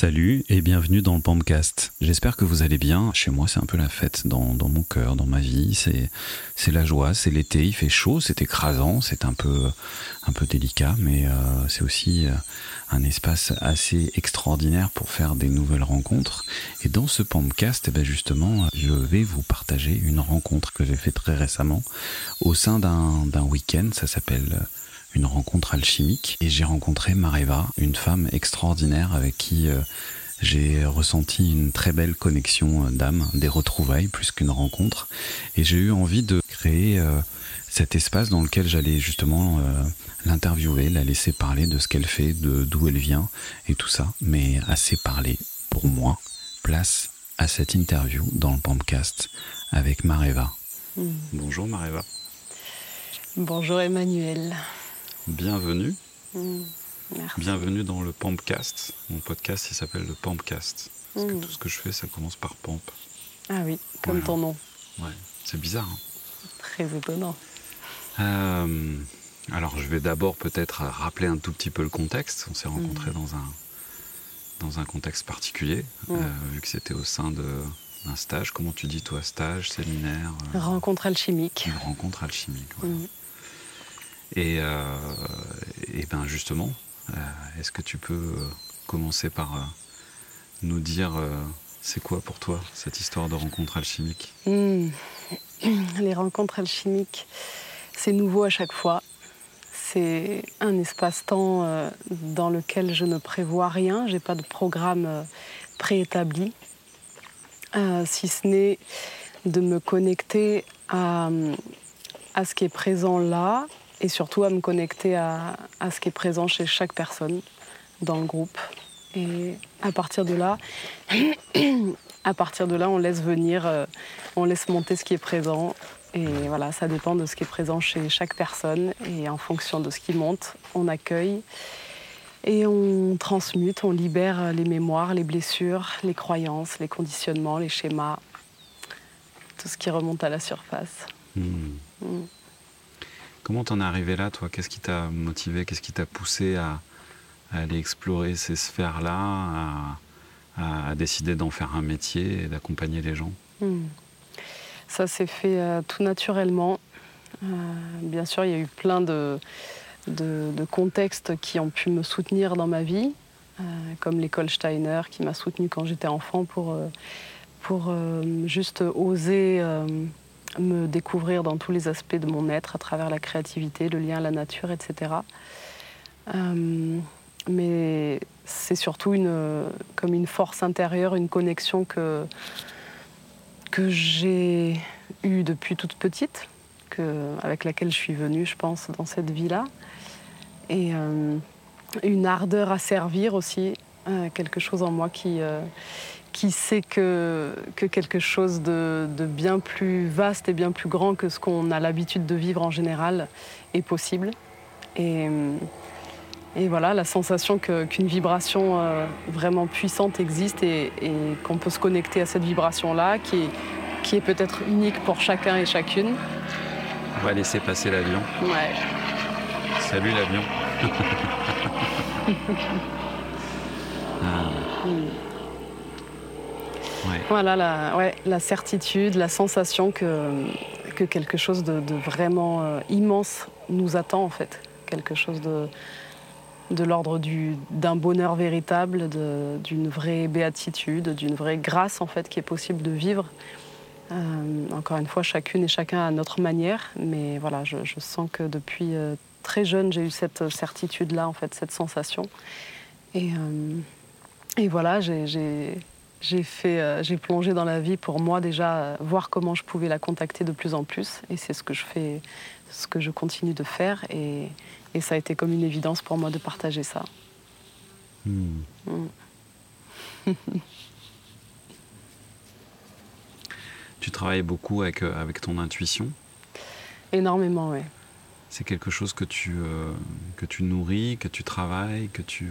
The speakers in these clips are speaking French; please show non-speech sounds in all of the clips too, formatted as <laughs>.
Salut et bienvenue dans le Pampcast. J'espère que vous allez bien. Chez moi, c'est un peu la fête dans, mon cœur, dans ma vie. C'est, la joie, c'est l'été, il fait chaud, c'est écrasant, c'est un peu, délicat, mais euh, c'est aussi euh, un espace assez extraordinaire pour faire des nouvelles rencontres. Et dans ce Pampcast, eh ben justement, je vais vous partager une rencontre que j'ai faite très récemment au sein d'un week-end. Ça s'appelle une rencontre alchimique et j'ai rencontré Mareva, une femme extraordinaire avec qui euh, j'ai ressenti une très belle connexion euh, d'âme, des retrouvailles plus qu'une rencontre et j'ai eu envie de créer euh, cet espace dans lequel j'allais justement l'interviewer, la laisser parler de ce qu'elle fait, de d'où elle vient et tout ça, mais assez parlé pour moi. Place à cette interview dans le Pampcast avec Mareva. Mmh. Bonjour Mareva. Bonjour Emmanuel bienvenue. Mm, bienvenue dans le Pampcast. Mon podcast, il s'appelle le Pampcast. Parce que mm. tout ce que je fais, ça commence par Pamp. Ah oui, comme ton nom. Ouais, c'est bizarre. Hein. Très étonnant. Euh, alors, je vais d'abord peut-être rappeler un tout petit peu le contexte. On s'est mm. rencontrés dans, un, dans un contexte particulier, euh, vu que c'était au sein d'un stage. Comment tu dis, toi, stage, séminaire euh, Rencontre alchimique. Une rencontre alchimique, et, euh, et ben justement, euh, est-ce que tu peux euh, commencer par nous dire c'est quoi pour toi cette histoire de rencontre alchimique? Hmm. <clears throat> Les rencontres alchimiques, c'est nouveau à chaque fois. C'est un espace-temps dans lequel je ne prévois rien, j'ai pas de programme préétabli, si ce n'est de me connecter à, à ce qui est présent là et surtout à me connecter à, ce qui est présent chez chaque personne dans le groupe. Et à partir de là, <clears throat> à partir de là, on laisse venir, euh, on laisse monter ce qui est présent. Et voilà, ça dépend de ce qui est présent chez chaque personne. Et en fonction de ce qui monte, on accueille et on transmute, on libère les mémoires, les blessures, les croyances, les conditionnements, les schémas, tout ce qui remonte à la surface. Hmm. Hmm. Comment t'en es arrivé là, toi? Qu'est-ce qui t'a motivé? Qu'est-ce qui t'a poussé à, aller explorer ces sphères-là, à, décider d'en faire un métier et d'accompagner les gens? Hmm. Ça s'est fait euh, tout naturellement. Euh, bien sûr, il y a eu plein de, contextes qui ont pu me soutenir dans ma vie, euh, comme l'école Steiner qui m'a soutenue quand j'étais enfant pour, pour juste oser me découvrir dans tous les aspects de mon être à travers la créativité, le lien à la nature, etc. Euh, mais c'est surtout une, comme une force intérieure, une connexion que, j'ai eue depuis toute petite, avec laquelle je suis venue, je pense, dans cette vie-là. Et euh, une ardeur à servir aussi, euh, quelque chose en moi qui, qui sait que, que quelque chose de, bien plus vaste et bien plus grand que ce qu'on a l'habitude de vivre en général est possible. Et, et voilà, la sensation qu'une vibration euh, vraiment puissante existe et, qu'on peut se connecter à cette vibration-là, qui est, qui est peut-être unique pour chacun et chacune. On va laisser passer l'avion. Ouais. Salut l'avion. <laughs> ah. Voilà, la, certitude, la sensation que, que quelque chose de, vraiment euh, immense nous attend en fait. Quelque chose de, l'ordre d'un bonheur véritable, d'une vraie béatitude, d'une vraie grâce en fait qui est possible de vivre. Euh, encore une fois, chacune et chacun à notre manière, mais voilà, je, sens que depuis euh, très jeune, j'ai eu cette certitude-là, en fait, cette sensation. Et voilà, j'ai j'ai fait, euh, j'ai plongé dans la vie pour moi déjà euh, voir comment je pouvais la contacter de plus en plus, et c'est ce que je fais, ce que je continue de faire, et, et ça a été comme une évidence pour moi de partager ça. Hmm. Hmm. <laughs> tu travailles beaucoup avec, euh, avec ton intuition Énormément, oui. C'est quelque chose que tu, que tu nourris, que tu travailles, que tu...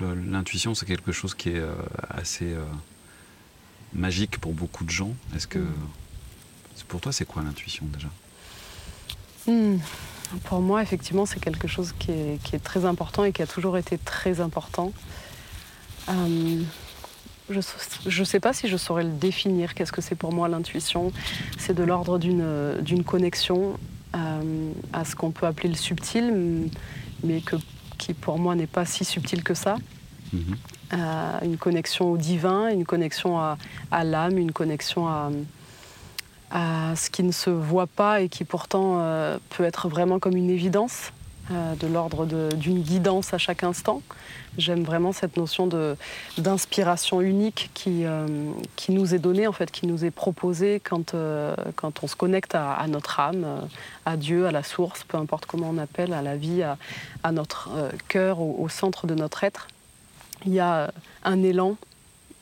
L'intuition, c'est quelque chose qui est euh, assez euh, magique pour beaucoup de gens. Est-ce que. Pour toi, c'est quoi l'intuition déjà? Hmm. Pour moi, effectivement, c'est quelque chose qui est, très important et qui a toujours été très important. je ne sais pas si je saurais le définir. Qu'est-ce que c'est pour moi l'intuition C'est de l'ordre d'une connexion à ce qu'on peut appeler le subtil, mais que, qui pour moi n'est pas si subtil que ça. Mhm. une connexion au divin, une connexion à, à l'âme, une connexion à, à ce qui ne se voit pas et qui pourtant euh, peut être vraiment comme une évidence, euh, de l'ordre d'une guidance à chaque instant. J'aime vraiment cette notion d'inspiration unique qui, euh, qui nous est donnée, en fait, qui nous est proposée quand, quand on se connecte à, notre âme, à Dieu, à la source, peu importe comment on appelle, à la vie, à, notre cœur, au centre de notre être. Il y a un élan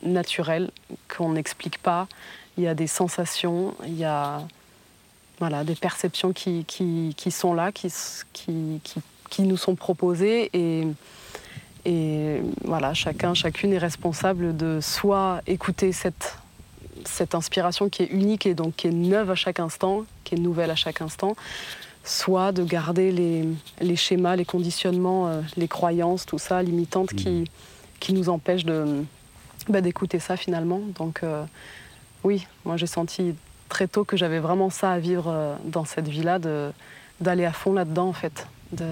naturel qu'on n'explique pas il y a des sensations, il y a voilà, des perceptions qui, qui, qui sont là, qui, qui, qui, nous sont proposées. Et, et voilà, chacun, chacune est responsable de soit écouter cette, cette inspiration qui est unique et donc qui est neuve à chaque instant, qui est nouvelle à chaque instant, soit de garder les, les schémas, les conditionnements, euh, les croyances, tout ça, limitantes, qui, mmh. qui nous empêchent de, bah, d'écouter ça finalement. Donc, euh, oui, moi j'ai senti très tôt que j'avais vraiment ça à vivre euh, dans cette vie-là, d'aller à fond là-dedans en fait, de,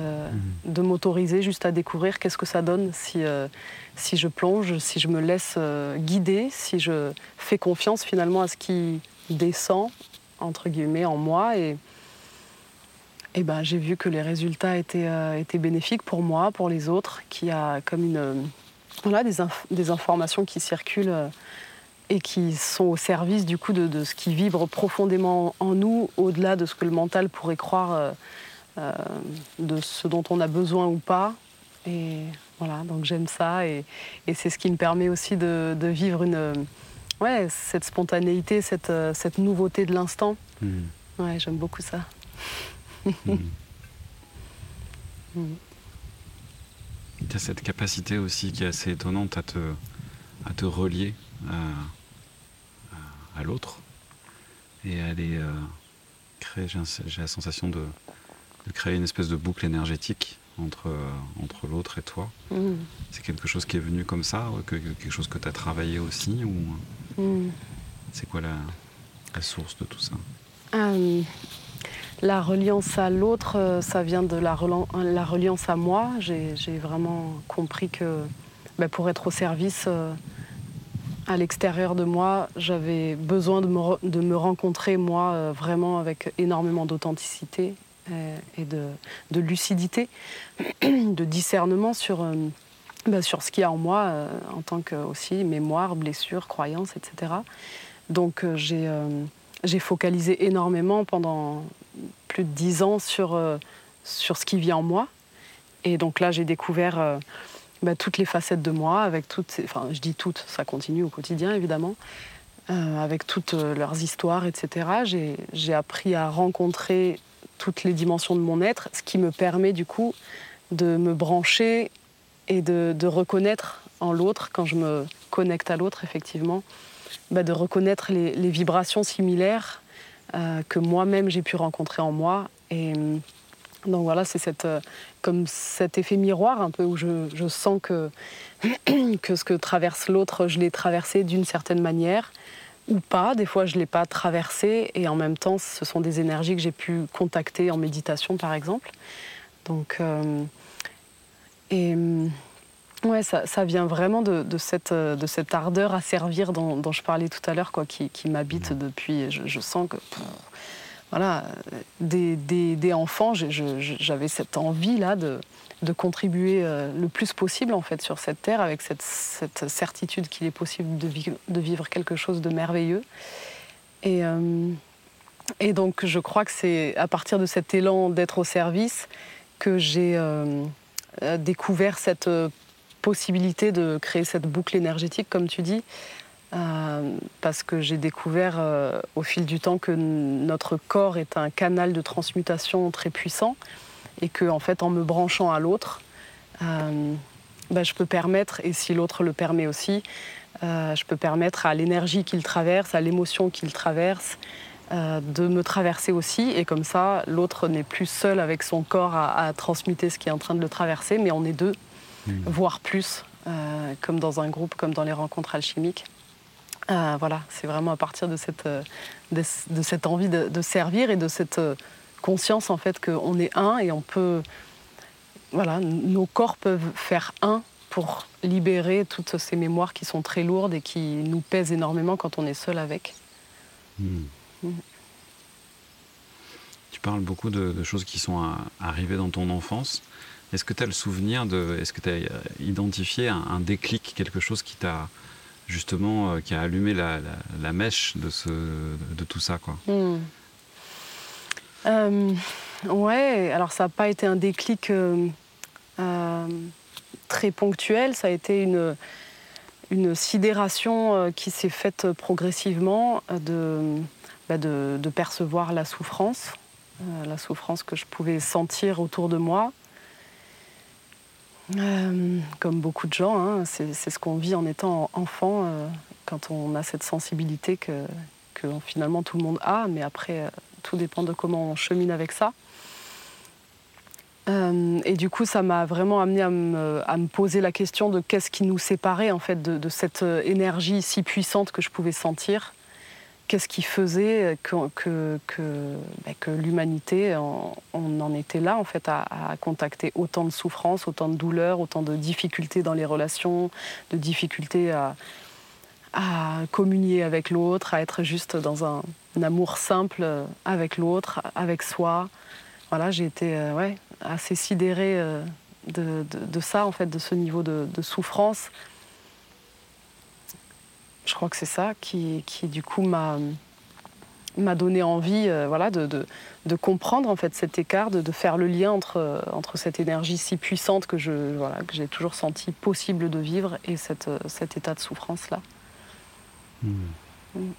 de m'autoriser juste à découvrir qu'est-ce que ça donne si, euh, si je plonge, si je me laisse euh, guider, si je fais confiance finalement à ce qui descend, entre guillemets, en moi. Et, et ben, j'ai vu que les résultats étaient, étaient bénéfiques pour moi, pour les autres, qu'il y a comme une, voilà, des, des informations qui circulent et qui sont au service du coup de, ce qui vibre profondément en nous, au-delà de ce que le mental pourrait croire euh, euh, de ce dont on a besoin ou pas. Et voilà, donc j'aime ça et, c'est ce qui me permet aussi de, vivre une, ouais, cette spontanéité, cette, cette nouveauté de l'instant. Hmm. Ouais, j'aime beaucoup ça. Hmm. <laughs> Hmm. Tu as cette capacité aussi qui est assez étonnante à te, à te relier à, l'autre et aller euh, créer, j'ai la sensation de, créer une espèce de boucle énergétique entre, euh, entre l'autre et toi. Mm. C'est quelque chose qui est venu comme ça, que, quelque chose que tu as travaillé aussi ou mm. C'est quoi la, la, source de tout ça? Euh, La reliance à l'autre, ça vient de la, la reliance à moi. J'ai vraiment compris que ben, pour être au service à l'extérieur de moi, j'avais besoin de me, rencontrer, moi, euh, vraiment avec énormément d'authenticité euh, et, de, lucidité, de discernement sur, euh, bah, sur ce qu'il y a en moi, en tant que aussi mémoire, blessure, croyance, etc. Donc j'ai j'ai focalisé énormément pendant plus de dix ans sur, sur ce qui vit en moi. Et donc là, j'ai découvert bah, toutes les facettes de moi, avec toutes, enfin je dis toutes, ça continue au quotidien évidemment, euh, avec toutes euh, leurs histoires, etc. J'ai appris à rencontrer toutes les dimensions de mon être, ce qui me permet du coup de me brancher et de, reconnaître en l'autre, quand je me connecte à l'autre effectivement, bah, de reconnaître les, vibrations similaires euh, que moi-même j'ai pu rencontrer en moi. Donc voilà, c'est cette, euh, comme cet effet miroir un peu où je, sens que, <clears throat> que ce que traverse l'autre, je l'ai traversé d'une certaine manière ou pas. Des fois, je ne l'ai pas traversé et en même temps, ce sont des énergies que j'ai pu contacter en méditation, par exemple. Donc, euh, et ouais, ça, vient vraiment de, cette, de cette ardeur à servir dont, je parlais tout à l'heure, quoi, qui, m'habite depuis. Je, sens que voilà, des, des, enfants, j'avais cette envie-là de, de, contribuer euh, le plus possible en fait sur cette terre, avec cette, certitude qu'il est possible de vivre, quelque chose de merveilleux. Et, euh, et donc je crois que c'est à partir de cet élan d'être au service que j'ai euh, découvert cette possibilité de créer cette boucle énergétique, comme tu dis, euh, parce que j'ai découvert euh, au fil du temps que notre corps est un canal de transmutation très puissant et que en fait en me branchant à l'autre, euh, bah, je peux permettre, et si l'autre le permet aussi, je peux permettre à l'énergie qu'il traverse, à l'émotion qu'il traverse, de me traverser aussi. Et comme ça, l'autre n'est plus seul avec son corps à, transmuter ce qui est en train de le traverser, mais on est deux, mmh. voire plus, comme dans un groupe, comme dans les rencontres alchimiques. Voilà, c'est vraiment à partir de cette, de, cette envie de, de, servir et de cette conscience en fait qu'on est un et on peut, voilà, nos corps peuvent faire un pour libérer toutes ces mémoires qui sont très lourdes et qui nous pèsent énormément quand on est seul avec. Hmm. Hmm. Tu parles beaucoup de, choses qui sont arrivées dans ton enfance. Est-ce que tu as le souvenir de. Est-ce que tu as euh, identifié un, déclic, quelque chose qui t'a justement. Euh, qui a allumé la, mèche de, tout ça quoi hmm. euh, Ouais, alors ça n'a pas été un déclic très ponctuel, ça a été une, sidération euh, qui s'est faite progressivement euh, bah, de, percevoir la souffrance, euh, la souffrance que je pouvais sentir autour de moi. Comme beaucoup de gens, hein, c'est ce qu'on vit en étant enfant, quand on a cette sensibilité que, finalement tout le monde a, mais après, tout dépend de comment on chemine avec ça. Euh, et du coup, ça m'a vraiment amené à me, poser la question de qu'est-ce qui nous séparait en fait de, cette euh, énergie si puissante que je pouvais sentir. Qu'est-ce qui faisait que, ben, l'humanité, on, en était là en fait à, contacter autant de souffrances, autant de douleurs, autant de difficultés dans les relations, de difficultés à, à communier avec l'autre, à être juste dans un, amour simple avec l'autre, avec soi. Voilà, j'ai été euh, ouais, assez sidérée euh, de, ça, en fait, de ce niveau de, souffrance. Je crois que c'est ça qui, qui, du coup, m'a m'a donné envie euh, voilà, de, de, comprendre en fait cet écart, de, faire le lien entre, entre cette énergie si puissante que je voilà, que j'ai toujours senti possible de vivre et cette, cet état de souffrance là. Hmm.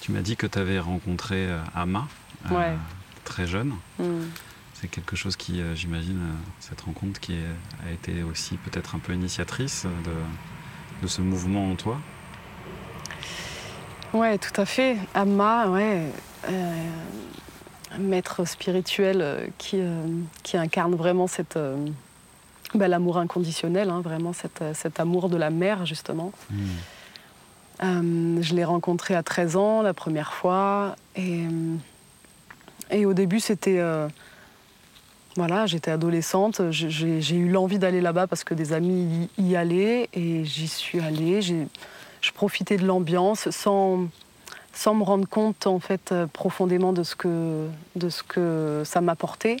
Tu m'as dit que tu avais rencontré Ama très jeune. Hmm c'est quelque chose qui, euh, j'imagine, euh, cette rencontre qui a été aussi peut-être un peu initiatrice de, ce mouvement en toi Ouais, tout à fait. Amma, ouais, euh, maître spirituel qui, qui incarne vraiment cette, bah, l'amour inconditionnel, hein, vraiment cet amour de la mère, justement. Hmm. je l'ai rencontré à 13 ans la première fois. Et, et au début, c'était voilà, j'étais adolescente, j'ai eu l'envie d'aller là-bas parce que des amis y, allaient et j'y suis allée. Je profitais de l'ambiance sans, sans me rendre compte en fait euh, profondément de ce que, de ce que ça m'apportait.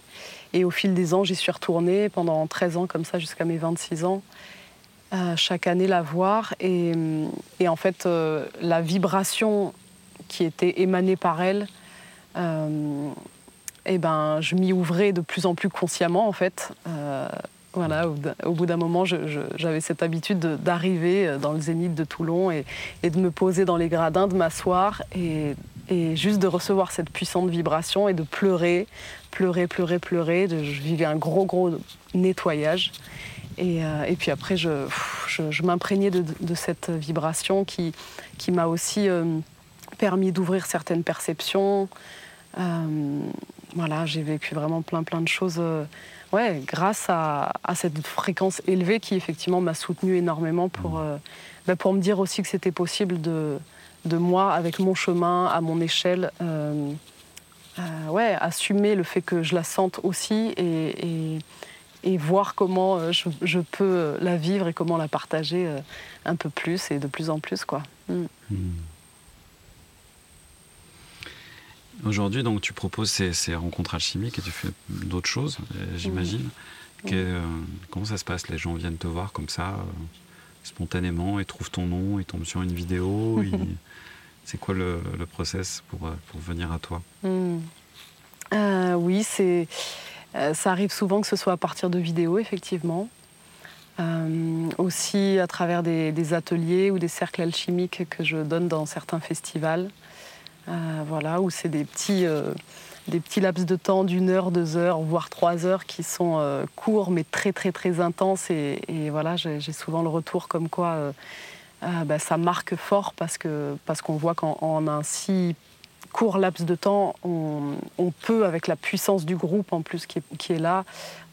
Et au fil des ans, j'y suis retournée pendant 13 ans comme ça jusqu'à mes 26 ans. Euh, chaque année la voir et, et en fait euh, la vibration qui était émanée par elle eh ben, je m'y ouvrais de plus en plus consciemment en fait. Euh, voilà, au, bout d'un moment, j'avais cette habitude d'arriver euh, dans le zénith de Toulon et, de me poser dans les gradins, de m'asseoir et, juste de recevoir cette puissante vibration et de pleurer, pleurer, pleurer, pleurer. je vivais un gros, gros nettoyage. Et, euh, puis après, je, m'imprégnais de, cette vibration qui, m'a aussi permis d'ouvrir certaines perceptions. Voilà, j'ai vécu vraiment plein plein de choses euh, ouais, grâce à, cette fréquence élevée qui effectivement m'a soutenue énormément pour, mmh. euh, bah, pour me dire aussi que c'était possible de, de moi, avec mon chemin, à mon échelle, euh, ouais, assumer le fait que je la sente aussi et, et, voir comment je, peux la vivre et comment la partager un peu plus et de plus en plus. Quoi. Mmh. Mmh. Aujourd'hui, donc, tu proposes ces, rencontres alchimiques et tu fais d'autres choses, euh, j'imagine. Euh, comment ça se passe? Les gens viennent te voir comme ça, euh, spontanément, ils trouvent ton nom, ils tombent sur une vidéo. <laughs> C'est quoi le, process pour, pour, venir à toi? Hmm. Oui, c'est, ça arrive souvent que ce soit à partir de vidéos, effectivement. aussi à travers des, des, ateliers ou des cercles alchimiques que je donne dans certains festivals. Euh, voilà, où c'est des petits, euh, des laps de temps d'une heure, deux heures, voire trois heures qui sont euh, courts mais très très très intenses. Et, voilà, j'ai souvent le retour comme quoi bah, ça marque fort parce qu'on parce qu'on voit qu'en un si court laps de temps, on, peut, avec la puissance du groupe en plus qui est, là,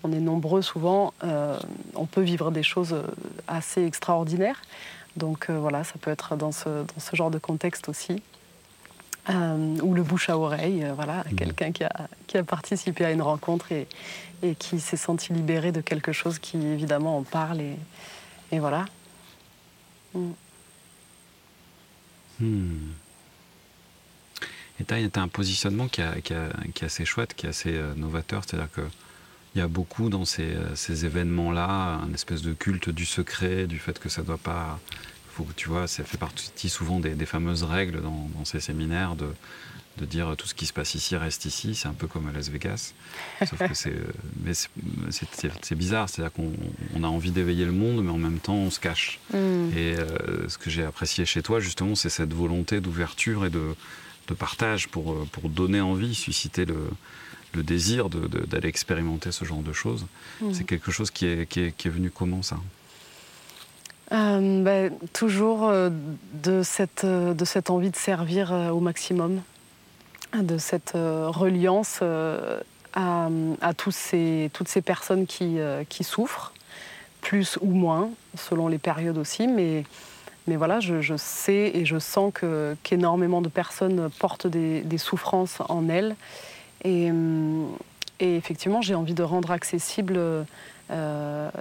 on est nombreux souvent, on peut vivre des choses assez extraordinaires. Donc voilà, ça peut être dans ce genre de contexte aussi. Euh, ou le bouche à oreille, euh, voilà, mmh. quelqu'un qui a, qui a, participé à une rencontre et, et qui s'est senti libéré de quelque chose qui évidemment en parle et, et voilà. Mmh. Hmm. Et tu as, un positionnement qui, a, qui, a, qui, est assez chouette, qui est assez euh, novateur, c'est-à-dire que il y a beaucoup dans ces, ces événements-là, un espèce de culte du secret, du fait que ça ne doit pas tu vois, ça fait partie souvent des, fameuses règles dans, ces séminaires de, de, dire tout ce qui se passe ici reste ici. C'est un peu comme à Las Vegas. Sauf que c'est, <laughs> mais c'est, bizarre. C'est-à-dire qu'on a envie d'éveiller le monde, mais en même temps, on se cache. Mm. Et euh, ce que j'ai apprécié chez toi, justement, c'est cette volonté d'ouverture et de, de, partage pour, pour donner envie, susciter le, le désir d'aller expérimenter ce genre de choses. Mm. C'est quelque chose qui est, qui est, qui est venu comment ça? Euh, ben, Toujours euh, de, cette, euh, de cette envie de servir au maximum, de cette reliance à, toutes ces personnes qui, souffrent, plus ou moins, selon les périodes aussi. Mais, voilà, je, sais et je sens qu'énormément de personnes portent des, souffrances en elles. Et effectivement, j'ai envie de rendre accessible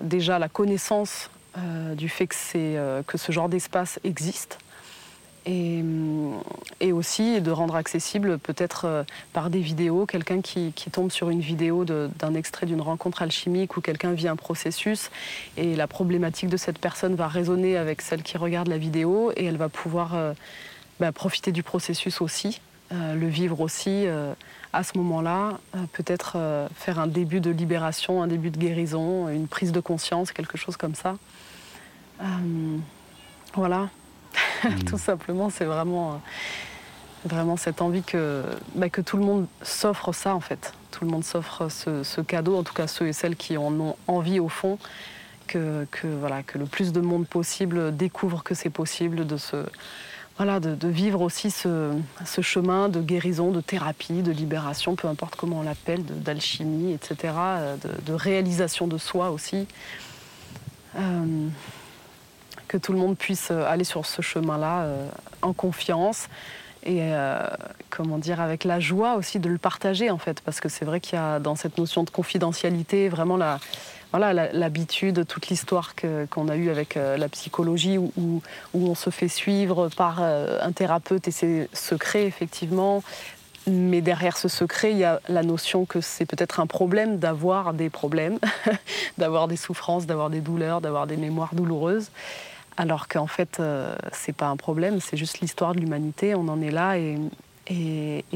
déjà la connaissance euh, du fait que, euh, que ce genre d'espace existe. Et, euh, aussi de rendre accessible peut-être par des vidéos, quelqu'un qui, tombe sur une vidéo d'un extrait d'une rencontre alchimique où quelqu'un vit un processus et la problématique de cette personne va résonner avec celle qui regarde la vidéo et elle va pouvoir bah, profiter du processus aussi, le vivre aussi à ce moment-là, peut-être faire un début de libération, un début de guérison, une prise de conscience, quelque chose comme ça. Euh, voilà, hmm. <laughs> tout simplement, c'est vraiment, euh, vraiment cette envie que, bah, que tout le monde s'offre ça en fait. Tout le monde s'offre ce, cadeau, en tout cas ceux et celles qui en ont envie au fond, que, que voilà, que le plus de monde possible découvre que c'est possible de se, voilà, de, vivre aussi ce, chemin de guérison, de thérapie, de libération, peu importe comment on l'appelle, d'alchimie, etc., euh, de, réalisation de soi aussi. Euh, que tout le monde puisse euh, aller sur ce chemin-là en confiance et comment dire avec la joie aussi de le partager en fait parce que c'est vrai qu'il y a dans cette notion de confidentialité vraiment la voilà l'habitude toute l'histoire qu'on a eue avec la psychologie où, on se fait suivre par un thérapeute et ses secrets effectivement. Mais derrière ce secret, il y a la notion que c'est peut-être un problème d'avoir des problèmes, <laughs> d'avoir des souffrances, d'avoir des douleurs, d'avoir des mémoires douloureuses. Alors qu'en fait, euh, c'est pas un problème, c'est juste l'histoire de l'humanité, on en est là et,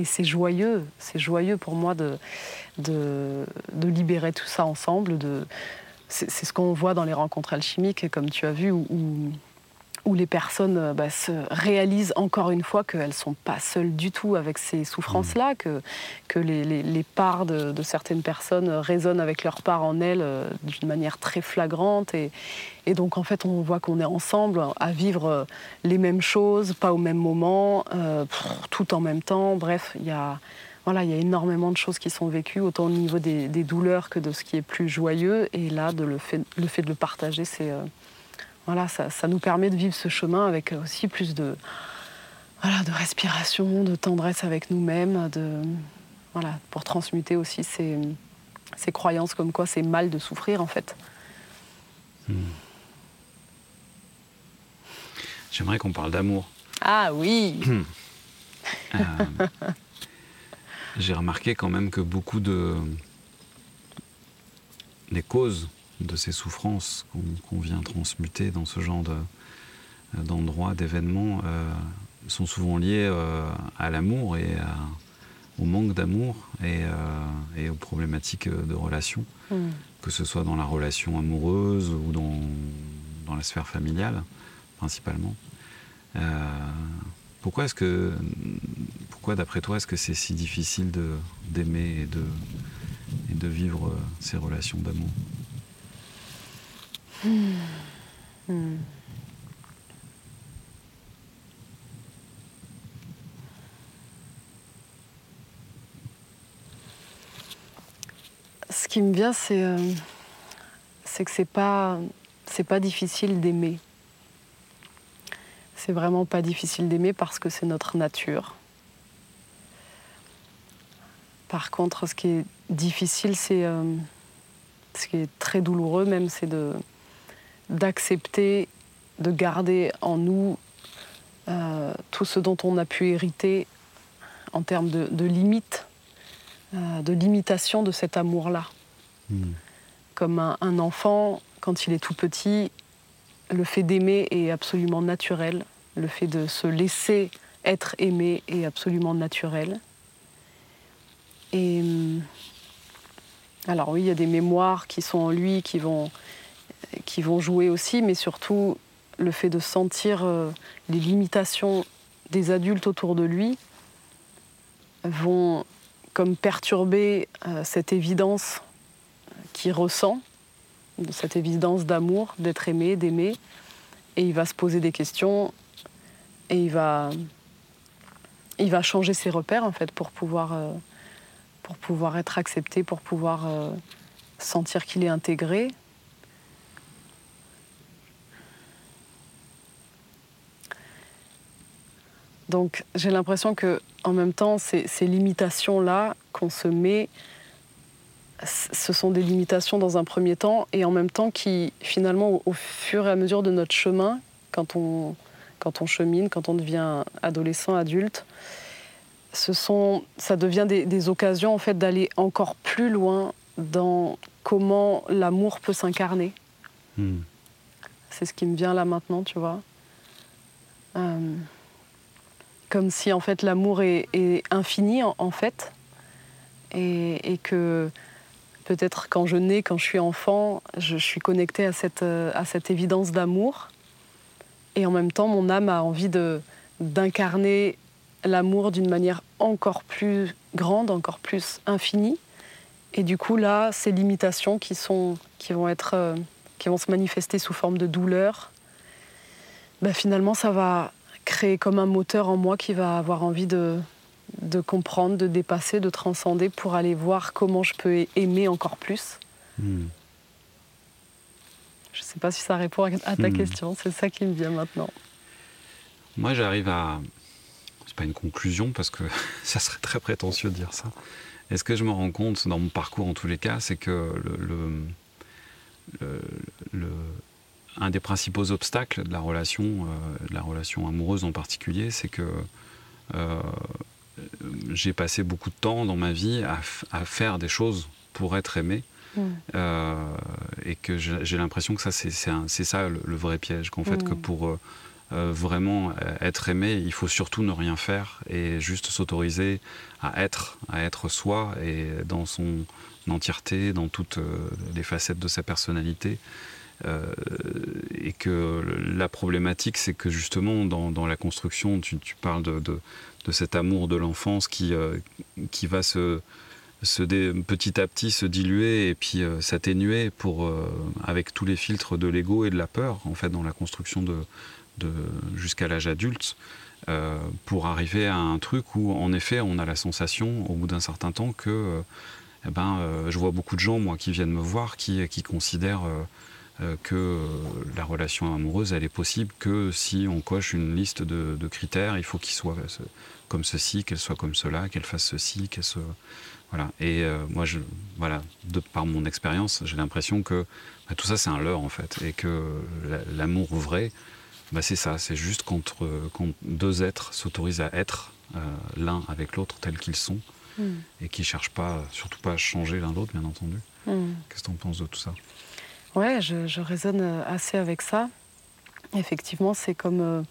c'est joyeux, c'est joyeux pour moi de, libérer tout ça ensemble. c'est, ce qu'on voit dans les rencontres alchimiques, comme tu as vu, les personnes euh, bah, se réalisent encore une fois qu'elles ne sont pas seules du tout avec ces souffrances-là, mmh. que, que les, parts de, certaines personnes résonnent avec leurs parts en elles euh, d'une manière très flagrante. Et, et, donc, en fait, on voit qu'on est ensemble à vivre euh, les mêmes choses, pas au même moment, tout en même temps. Bref, il y a. Voilà, il y a énormément de choses qui sont vécues, autant au niveau des, douleurs que de ce qui est plus joyeux. Et là, de le, fait, le fait de le partager, c'est voilà, ça, nous permet de vivre ce chemin avec aussi plus de, voilà, de respiration, de tendresse avec nous-mêmes, de, voilà, pour transmuter aussi ces, ces, croyances comme quoi c'est mal de souffrir en fait. Hmm. J'aimerais qu'on parle d'amour. Ah oui euh, J'ai remarqué quand même que beaucoup de des causes de ces souffrances qu'on vient transmuter dans ce genre d'endroits, d'événements, euh, sont souvent liés euh, à l'amour et au manque d'amour et, euh, aux problématiques de relations, mm. que ce soit dans la relation amoureuse ou dans, dans la sphère familiale, principalement. pourquoi est-ce que, pourquoi d'après toi, est-ce que c'est si difficile d'aimer et de, et de vivre ces relations d'amour? Mmh. Ce qui me vient, c'est euh, que c'est pas c'est pas difficile d'aimer. C'est vraiment pas difficile d'aimer parce que c'est notre nature. Par contre, ce qui est difficile, c'est euh, ce qui est très douloureux même, c'est de d'accepter, de garder en nous euh, tout ce dont on a pu hériter en termes de, limites, euh, de limitation de cet amour-là. Hmm. Comme un, enfant, quand il est tout petit, le fait d'aimer est absolument naturel. Le fait de se laisser être aimé est absolument naturel. Et euh, alors oui, il y a des mémoires qui sont en lui, qui vont, qui vont jouer aussi, mais surtout le fait de sentir euh, les limitations des adultes autour de lui vont comme perturber euh, cette évidence qu'il ressent, cette évidence d'amour, d'être aimé, d'aimer, et il va se poser des questions et il va, il va changer ses repères en fait pour pouvoir, euh, pour pouvoir être accepté, pour pouvoir sentir qu'il est intégré Donc j'ai l'impression que en même temps, ces, limitations-là qu'on se met, ce sont des limitations dans un premier temps et en même temps qui finalement au, fur et à mesure de notre chemin, quand on, quand on chemine, quand on devient adolescent, adulte, ce sont, ça devient des, occasions en fait d'aller encore plus loin dans comment l'amour peut s'incarner. Hmm. C'est ce qui me vient là maintenant, tu vois. Euh, comme si en fait l'amour est, infini en, fait, et, que peut-être quand je nais, quand je suis enfant, je, suis connectée à cette, euh, à cette évidence d'amour, et en même temps mon âme a envie d'incarner l'amour d'une manière encore plus grande, encore plus infinie. Et du coup, là, ces limitations qui, sont, qui, vont, être, euh, qui vont se manifester sous forme de douleur, ben finalement, ça va, créer comme un moteur en moi qui va avoir envie de, de comprendre, de dépasser, de transcender pour aller voir comment je peux aimer encore plus. Hmm. Je ne sais pas si ça répond à ta hmm. question, c'est ça qui me vient maintenant. Moi, j'arrive à. C'est pas une conclusion parce que <laughs> ça serait très prétentieux de dire ça. Et ce que je me rends compte dans mon parcours, en tous les cas, c'est que le, le, le un des principaux obstacles de la relation, euh, de la relation amoureuse en particulier, c'est que euh, j'ai passé beaucoup de temps dans ma vie à, faire des choses pour être aimé. Mm. Euh, et que j'ai l'impression que ça, c'est ça le, vrai piège. Qu'en fait, que mm. pour vraiment être aimé, il faut surtout ne rien faire et juste s'autoriser à être, à être soi et dans son entièreté, dans toutes les facettes de sa personnalité. Euh, et que la problématique, c'est que justement, dans, la construction, tu, parles de, cet amour de l'enfance qui, euh, qui va se, petit à petit se diluer et puis euh, s'atténuer avec tous les filtres de l'ego et de la peur en fait dans la construction de, jusqu'à l'âge adulte pour arriver à un truc où en effet on a la sensation au bout d'un certain temps que eh ben je vois beaucoup de gens moi qui viennent me voir qui, considèrent que euh, la relation amoureuse, elle est possible que si on coche une liste de, critères, il faut qu'il soit comme ceci, qu'elle soit comme cela, qu'elle fasse ceci, qu'elle se... Voilà. Et euh, moi, je, voilà, de par mon expérience, j'ai l'impression que bah, tout ça, c'est un leurre, en fait. Et que l'amour vrai, bah, c'est ça. C'est juste quand, quand, deux êtres s'autorisent à être l'un avec l'autre tels qu'ils sont hmm. et qui ne cherchent pas, surtout pas à changer l'un l'autre, bien entendu. Hmm. Qu'est-ce que tu en penses de tout ça? Ouais, je, je, résonne euh, assez avec ça. Effectivement, c'est comme euh,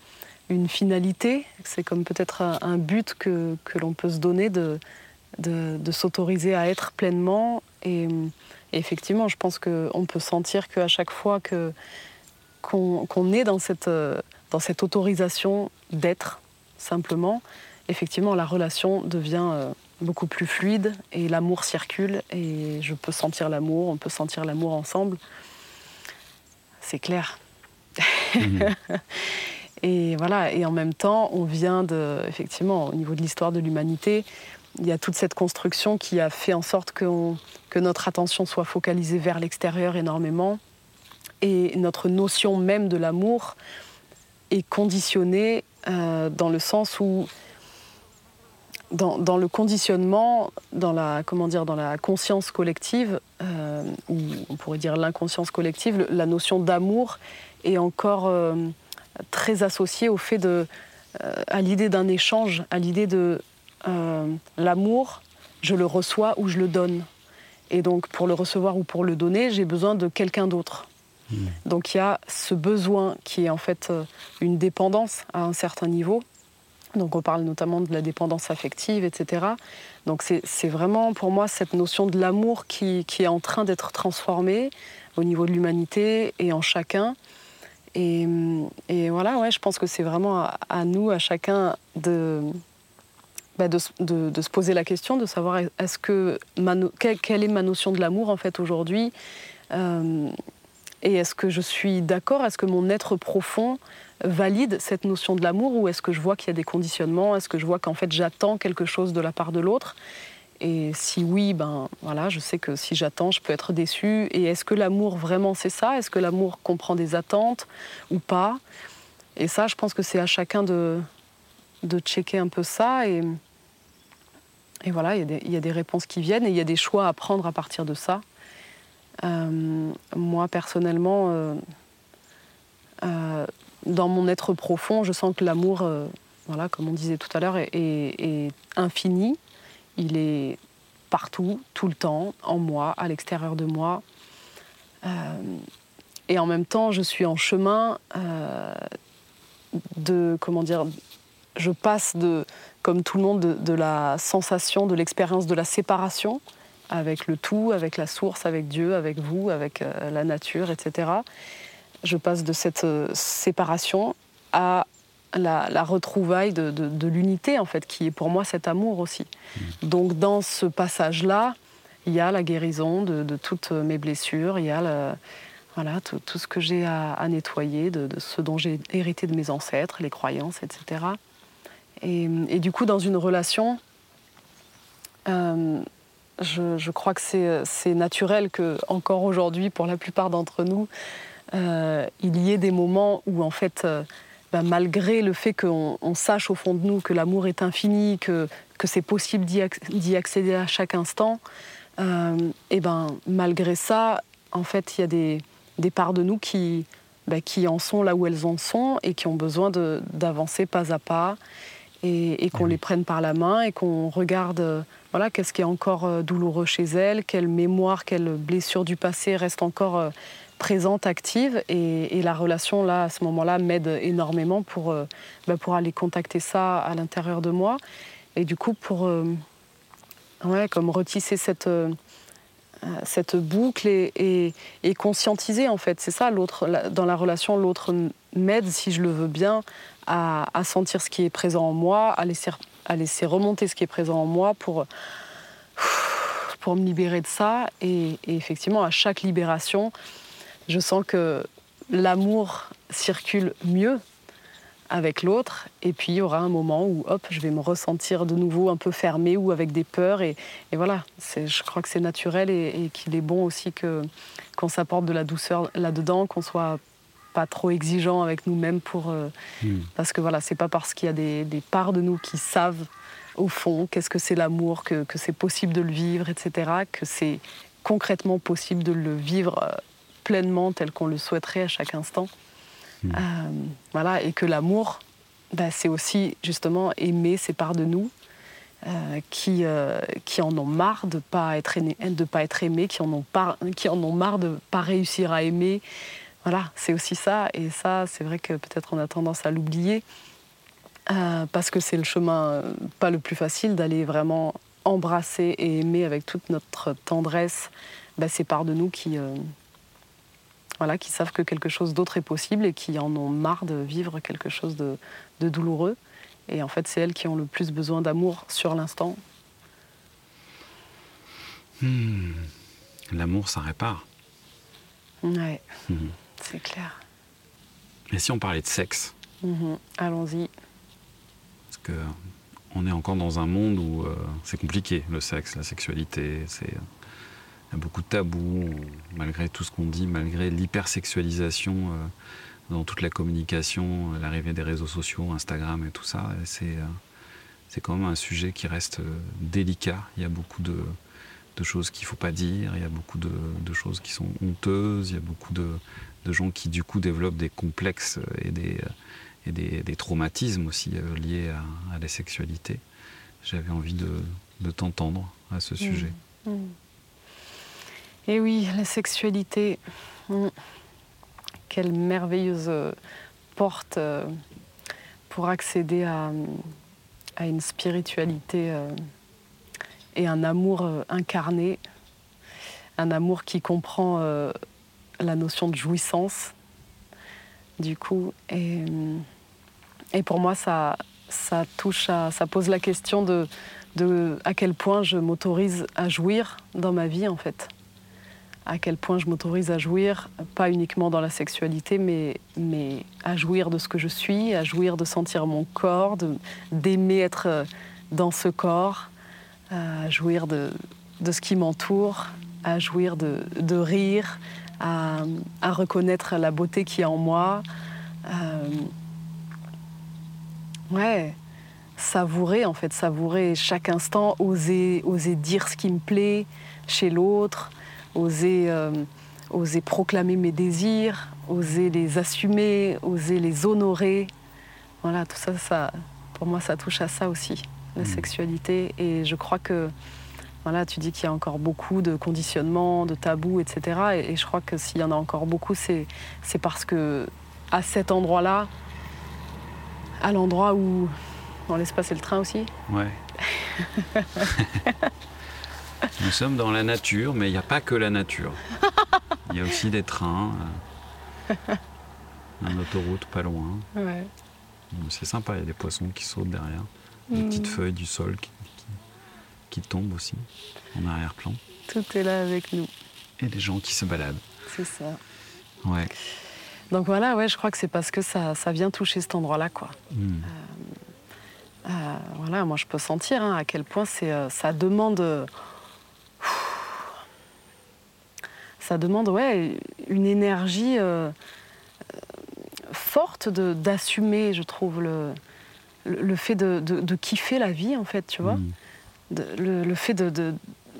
une finalité, c'est comme peut-être un, but que, que l'on peut se donner de, de, s'autoriser à être pleinement. Et, effectivement, je pense qu'on peut sentir qu'à chaque fois que, qu'on, est dans cette, euh, dans cette autorisation d'être simplement, effectivement, la relation devient beaucoup plus fluide et l'amour circule et je peux sentir l'amour, on peut sentir l'amour ensemble c'est clair. Mhm. <laughs> et voilà, et en même temps, on vient de, effectivement, au niveau de l'histoire de l'humanité, il y a toute cette construction qui a fait en sorte que, que notre attention soit focalisée vers l'extérieur énormément. Et notre notion même de l'amour est conditionnée euh, dans le sens où dans, le conditionnement, dans la, comment dire, dans la conscience collective, euh, ou on pourrait dire l'inconscience collective, la notion d'amour est encore euh, très associée au fait de, euh, à l'idée d'un échange, à l'idée de l'amour, je le reçois ou je le donne. Et donc pour le recevoir ou pour le donner, j'ai besoin de quelqu'un d'autre. Mmh. Donc il y a ce besoin qui est en fait une dépendance à un certain niveau donc on parle notamment de la dépendance affective, etc. Donc c'est vraiment pour moi cette notion de l'amour qui, est en train d'être transformée au niveau de l'humanité et en chacun. Et, voilà, ouais, je pense que c'est vraiment à, nous, à chacun, de, bah, de, se poser la question, de savoir est-ce que quelle, est ma notion de l'amour en fait aujourd'hui euh, et est-ce que je suis d'accord Est-ce que mon être profond valide cette notion de l'amour ou est-ce que je vois qu'il y a des conditionnements? Est-ce que je vois qu'en fait j'attends quelque chose de la part de l'autre? Et si oui, ben voilà, je sais que si j'attends, je peux être déçu. Et est-ce que l'amour vraiment c'est ça? Est-ce que l'amour comprend des attentes ou pas? Et ça, je pense que c'est à chacun de, checker un peu ça. Et, et voilà, il y, a des, réponses qui viennent et il y a des choix à prendre à partir de ça. Euh, moi personnellement, euh, euh, dans mon être profond, je sens que l'amour, euh, voilà, comme on disait tout à l'heure, est, infini. Il est partout, tout le temps, en moi, à l'extérieur de moi. Euh, et en même temps, je suis en chemin euh, de, comment dire, je passe de, comme tout le monde, de, de la sensation, de l'expérience de la séparation avec le tout, avec la source, avec Dieu, avec vous, avec la nature, etc je passe de cette euh, séparation à la, retrouvaille de, l'unité, en fait, qui est pour moi cet amour aussi. Mmh. Donc, dans ce passage-là, il y a la guérison de, toutes mes blessures, il y a voilà, tout, ce que j'ai à, nettoyer, de, ce dont j'ai hérité de mes ancêtres, les croyances, etc. Et, du coup, dans une relation, euh, je, je, crois que c'est naturel que, encore aujourd'hui, pour la plupart d'entre nous, euh, il y ait des moments où, en fait, euh, bah, malgré le fait qu'on sache au fond de nous que l'amour est infini, que, que c'est possible d'y accéder à chaque instant, euh, et ben, malgré ça, en fait, il y a des, des parts de nous qui, bah, qui en sont là où elles en sont et qui ont besoin d'avancer pas à pas et, qu'on les prenne par la main et qu'on regarde voilà, qu'est-ce qui est encore douloureux chez elles, quelle mémoire, quelle blessure du passé reste encore présente, active. Et, la relation, là, à ce moment-là, m'aide énormément pour, euh, bah, aller contacter ça à l'intérieur de moi. Et du coup, pour euh, ouais, comme retisser cette, euh, cette boucle et, conscientiser, en fait. C'est ça, dans la relation, l'autre m'aide, si je le veux bien, à, sentir ce qui est présent en moi, à laisser, remonter ce qui est présent en moi pour pour me libérer de ça. Et, effectivement, à chaque libération, je sens que l'amour circule mieux avec l'autre, et puis il y aura un moment où, hop, je vais me ressentir de nouveau un peu fermé ou avec des peurs, et, voilà, je crois que c'est naturel et, qu'il est bon aussi que qu'on s'apporte de la douceur là-dedans, qu'on soit pas trop exigeant avec nous-mêmes pour euh, hmm. parce que voilà, c'est pas parce qu'il y a des, parts de nous qui savent au fond qu'est-ce que c'est l'amour, que, que c'est possible de le vivre, etc., que c'est concrètement possible de le vivre euh, pleinement tel qu'on le souhaiterait à chaque instant. Hmm. Euh, voilà, et que l'amour, bah, c'est aussi justement aimer ces parts de nous euh, qui, euh, qui en ont marre de ne pas, être de pas être aimés, qui en, ont qui en ont marre de ne pas réussir à aimer. Voilà, c'est aussi ça. Et ça, c'est vrai que peut-être on a tendance à l'oublier. parce que c'est le chemin pas le plus facile d'aller vraiment embrasser et aimer avec toute notre tendresse bah, ces parts de nous qui, voilà, qui savent que quelque chose d'autre est possible et qui en ont marre de vivre quelque chose de, douloureux. Et en fait, c'est elles qui ont le plus besoin d'amour sur l'instant. Hmm. L'amour, ça répare. Ouais, hmm. c'est clair. Et si on parlait de sexe mhm. Allons-y. Parce que on est encore dans un monde où c'est compliqué, le sexe, la sexualité. C'est, y a beaucoup de tabous, malgré tout ce qu'on dit, malgré l'hypersexualisation dans toute la communication, l'arrivée des réseaux sociaux, Instagram et tout ça. C'est, c'est quand même un sujet qui reste délicat. Il y a beaucoup de, choses qu'il ne faut pas dire, il y a beaucoup de, choses qui sont honteuses, il y a beaucoup de, gens qui du coup développent des complexes et des, et des, traumatismes aussi euh, liés à, la sexualité. J'avais envie de, t'entendre à ce sujet. Mmh. Mmh. Et oui, la sexualité, mmh. quelle merveilleuse porte euh, pour accéder à, à une spiritualité euh, et un amour incarné, un amour qui comprend la notion de jouissance, du coup. Et, et pour moi, ça, touche ça pose la question de à quel point je m'autorise à jouir dans ma vie, en fait. À quel point je m'autorise à jouir, pas uniquement dans la sexualité, mais, mais à jouir de ce que je suis, à jouir de sentir mon corps, d'aimer être dans ce corps, à jouir de, de ce qui m'entoure, à jouir de, de rire, à, à, reconnaître la beauté qui est en moi. Euh, Ouais, savourer en fait, savourer chaque instant, oser, oser dire ce qui me plaît chez l'autre, oser, euh, oser proclamer mes désirs, oser les assumer, oser les honorer. Voilà, tout ça, ça, pour moi, ça touche à ça aussi, la mmh. sexualité. Et je crois que, voilà, tu dis qu'il y a encore beaucoup de conditionnements, de tabous, etc. Et, et je crois que s'il y en a encore beaucoup, c'est parce que à cet endroit-là, à l'endroit où on laisse passer le train aussi. Ouais. <laughs> Nous sommes dans la nature, mais il n'y a pas que la nature. Il y a aussi des trains, euh, une autoroute pas loin. Ouais. C'est sympa, il y a des poissons qui sautent derrière, des mm. petites feuilles du sol qui, qui, tombent aussi en arrière-plan. Tout est là avec nous. Et des gens qui se baladent. C'est ça. Ouais. Donc voilà, ouais, je crois que c'est parce que ça, ça vient toucher cet endroit-là, quoi. Hmm. Euh, euh, voilà, moi je peux sentir hein, à quel point c'est, ça demande, ça demande, ouais, une énergie forte de, d'assumer, je trouve, le, le, fait de, de, kiffer la vie, en fait, tu vois. Hmm. le, le, fait de,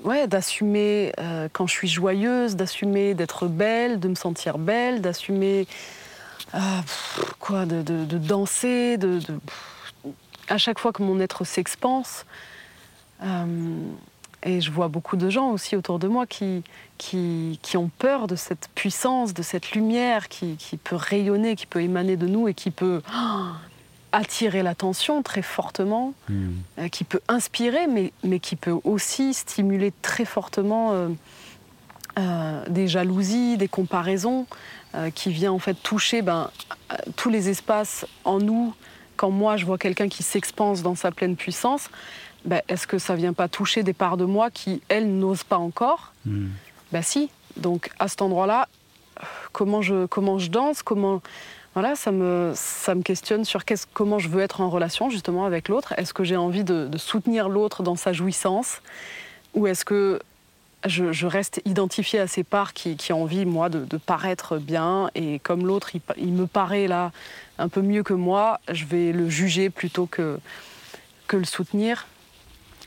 ouais, d'assumer euh, quand je suis joyeuse, d'assumer d'être belle, de me sentir belle, d'assumer euh, quoi, de, danser, de, à chaque fois que mon être s'expanse. Euh, et je vois beaucoup de gens aussi autour de moi qui, qui, qui ont peur de cette puissance, de cette lumière qui, qui, peut rayonner, qui peut émaner de nous et qui peut attirer l'attention très fortement, hmm. euh, qui peut inspirer, mais, mais qui peut aussi stimuler très fortement euh, euh, des jalousies, des comparaisons, qui vient en fait toucher ben, tous les espaces en nous. Quand moi je vois quelqu'un qui s'expanse dans sa pleine puissance, ben, est-ce que ça vient pas toucher des parts de moi qui, elles, n'osent pas encore. Ben si. Donc à cet endroit-là, comment je, comment je danse, comment voilà, ça me, ça me questionne sur comment je veux être en relation justement avec l'autre. Est-ce que j'ai envie de, soutenir l'autre dans sa jouissance Ou est-ce que je, reste identifiée à ces parts qui, ont envie, moi, de, paraître bien Et comme l'autre, il, me paraît là un peu mieux que moi, je vais le juger plutôt que, que le soutenir.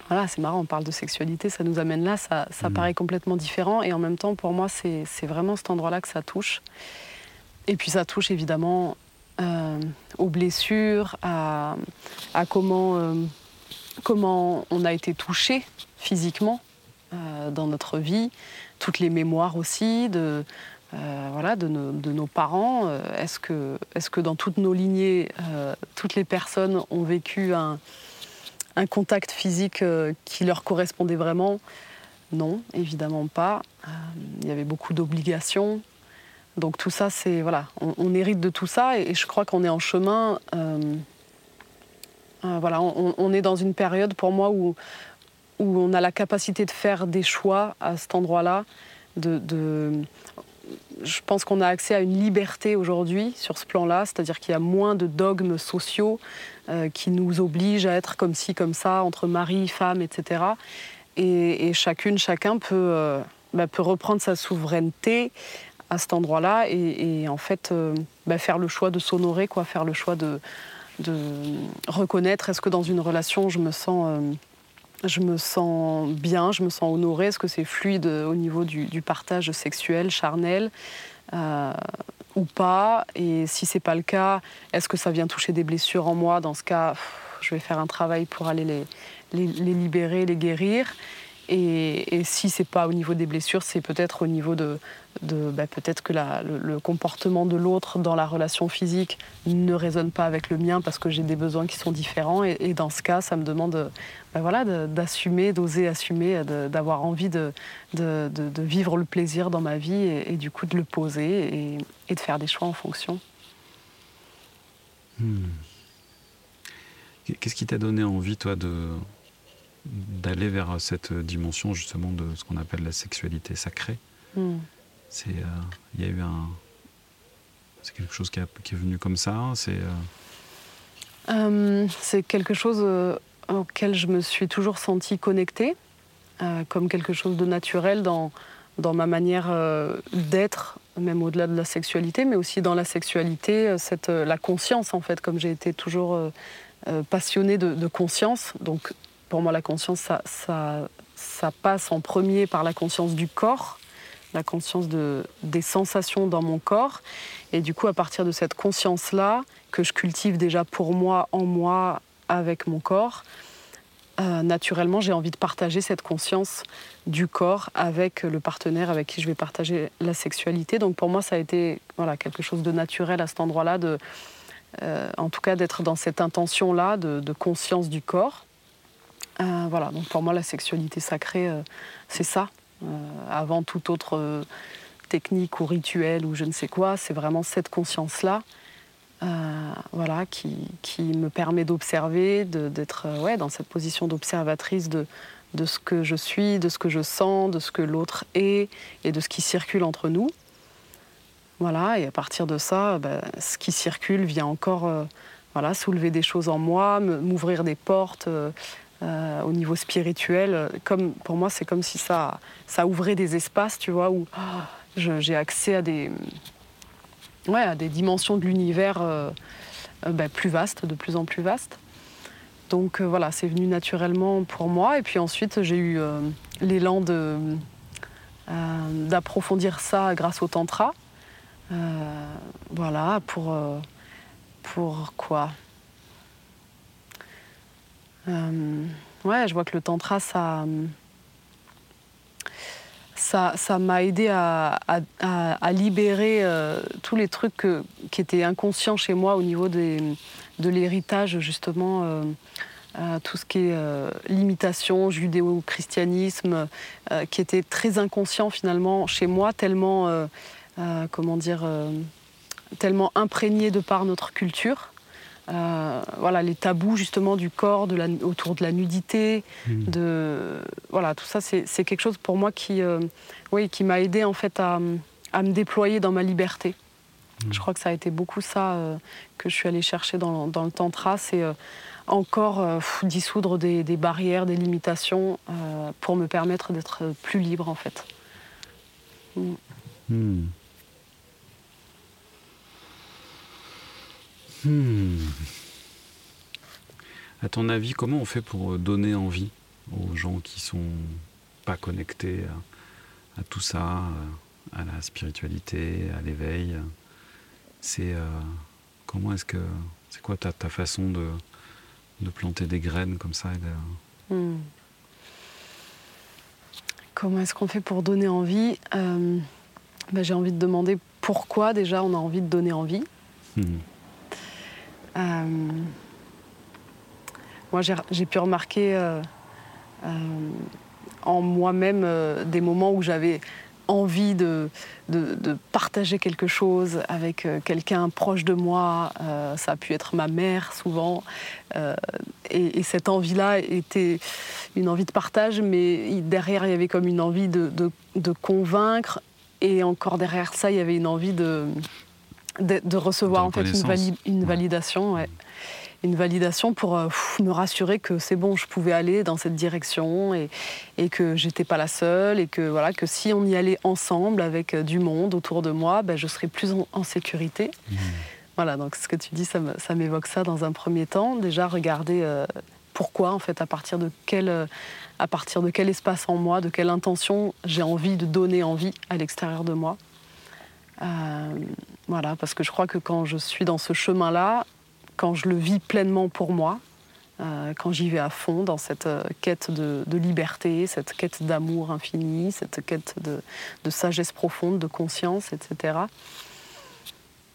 Voilà, c'est marrant, on parle de sexualité, ça nous amène là, ça, ça mmh. paraît complètement différent. Et en même temps, pour moi, c'est vraiment cet endroit-là que ça touche. Et puis ça touche évidemment euh, aux blessures, à, comment, euh, comment on a été touché physiquement euh, dans notre vie, toutes les mémoires aussi de, voilà, de, nos, parents. Est-ce que, est que dans toutes nos lignées, toutes les personnes ont vécu un, un contact physique qui leur correspondait vraiment? Non, évidemment pas. Il y avait beaucoup d'obligations, donc tout ça, c'est voilà, on, hérite de tout ça et, je crois qu'on est en chemin. Euh, euh, voilà, on, est dans une période pour moi où, où on a la capacité de faire des choix à cet endroit-là. De, je pense qu'on a accès à une liberté aujourd'hui sur ce plan-là, c'est-à-dire qu'il y a moins de dogmes sociaux euh, qui nous obligent à être comme ci, comme ça, entre mari, femme, etc. Et, chacune, chacun peut, euh, bah, peut reprendre sa souveraineté à cet endroit-là et, en fait euh, bah, faire le choix de s'honorer, quoi, faire le choix de, de reconnaître est-ce que dans une relation je me sens je me sens bien, je me sens honorée. Est-ce que c'est fluide au niveau du, partage sexuel, charnel euh, ou pas Et si c'est pas le cas, est-ce que ça vient toucher des blessures en moi? Dans ce cas, je vais faire un travail pour aller les, libérer, les guérir. Et, et si c'est pas au niveau des blessures, c'est peut-être au niveau de, bah, peut-être que le, comportement de l'autre dans la relation physique ne résonne pas avec le mien parce que j'ai des besoins qui sont différents. Et, dans ce cas, ça me demande bah, voilà, d'assumer, d'oser assumer, d'avoir envie de, de, vivre le plaisir dans ma vie et, du coup de le poser et, de faire des choix en fonction. Hmm. Qu'est-ce qui t'a donné envie, toi, de, d'aller vers cette dimension justement de ce qu'on appelle la sexualité sacrée? Hmm. C'est, euh, il y a eu un, c'est quelque chose qui, est venu comme ça. C'est, euh, euh, c'est quelque chose auquel je me suis toujours sentie connectée, comme quelque chose de naturel dans dans ma manière d'être, même au-delà de la sexualité, mais aussi dans la sexualité, cette, la conscience en fait, comme j'ai été toujours passionnée de, de, conscience. Donc pour moi, la conscience, ça, ça, ça, passe en premier par la conscience du corps, la conscience de, des sensations dans mon corps. Et du coup, à partir de cette conscience-là, que je cultive déjà pour moi, en moi, avec mon corps, euh, naturellement, j'ai envie de partager cette conscience du corps avec le partenaire avec qui je vais partager la sexualité. Donc pour moi, ça a été voilà, quelque chose de naturel à cet endroit-là, euh, en tout cas d'être dans cette intention-là de, conscience du corps. Euh, voilà, donc pour moi, la sexualité sacrée, c'est ça. Avant toute autre technique ou rituel ou je ne sais quoi. C'est vraiment cette conscience-là euh, voilà, qui, qui, me permet d'observer, d'être ouais, dans cette position d'observatrice de, de ce que je suis, de ce que je sens, de ce que l'autre est et de ce qui circule entre nous. Voilà, et à partir de ça, ben, ce qui circule vient encore voilà, soulever des choses en moi, m'ouvrir des portes, euh, au niveau spirituel. Comme, pour moi, c'est comme si ça, ça ouvrait des espaces, tu vois, où j'ai accès à des, ouais, à des dimensions de l'univers euh, euh, ben, plus vastes, de plus en plus vastes. Donc voilà, c'est venu naturellement pour moi. Et puis ensuite, j'ai eu l'élan d'approfondir ça grâce au tantra. voilà, pour, pour quoi? Euh, ouais, je vois que le tantra, ça, ça, m'a aidé à, libérer euh, tous les trucs qui étaient inconscients chez moi au niveau de l'héritage, justement, euh, tout ce qui est limitation, judéo-christianisme, qui était très inconscient finalement chez moi, tellement, comment dire, tellement imprégné de par notre culture. Euh, voilà, les tabous justement du corps, autour de la nudité, hmm. de voilà, tout ça, c'est quelque chose pour moi qui, euh, oui, qui m'a aidé en fait à, me déployer dans ma liberté. Hmm. Je crois que ça a été beaucoup ça euh, que je suis allée chercher dans, le tantra, c'est encore dissoudre des, barrières, des limitations pour me permettre d'être plus libre en fait. Hmm. Hmm. À ton avis, comment on fait pour donner envie aux gens qui sont pas connectés à, tout ça, à la spiritualité, à l'éveil? C'est euh, comment est-ce que c'est quoi ta, ta façon de, de, planter des graines comme ça hmm. Comment est-ce qu'on fait pour donner envie? Euh, ben, J'ai envie de demander pourquoi déjà on a envie de donner envie. Hmm. Euh, moi, j'ai pu remarquer euh, euh, en moi-même des moments où j'avais envie de, partager quelque chose avec quelqu'un proche de moi. ça a pu être ma mère souvent. et, cette envie-là était une envie de partage, mais derrière, il y avait comme une envie de convaincre Et encore derrière ça, il y avait une envie de, de, recevoir en fait une, une validation. Ouais une validation pour euh, me rassurer que c'est bon, je pouvais aller dans cette direction et, et que j'étais pas la seule et que voilà que si on y allait ensemble avec euh, du monde autour de moi, ben, je serais plus en, sécurité. Mmh. Voilà, donc ce que tu dis, ça m'évoque ça dans un premier temps. Déjà, regarder euh, pourquoi, en fait, à partir de quel, à partir de quel espace en moi, de quelle intention j'ai envie de donner envie à l'extérieur de moi. Voilà, parce que je crois que quand je suis dans ce chemin-là, quand je le vis pleinement pour moi, euh, quand j'y vais à fond dans cette euh, quête de, liberté, cette quête d'amour infini, cette quête de, sagesse profonde, de conscience, etc.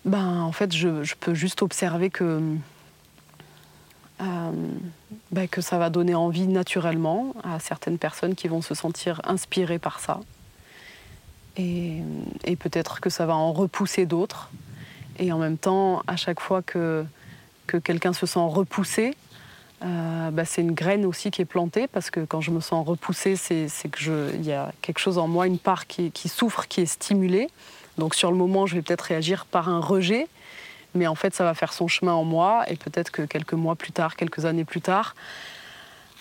Ben, en fait, je, peux juste observer que, euh, ben, que ça va donner envie naturellement à certaines personnes qui vont se sentir inspirées par ça. Et, peut-être que ça va en repousser d'autres. Et en même temps, à chaque fois que que quelqu'un se sent repoussé, euh, bah, c'est une graine aussi qui est plantée parce que quand je me sens repoussée, c'est qu'il y a quelque chose en moi, une part qui, souffre, qui est stimulée. Donc sur le moment, je vais peut-être réagir par un rejet, mais en fait, ça va faire son chemin en moi et peut-être que quelques mois plus tard, quelques années plus tard,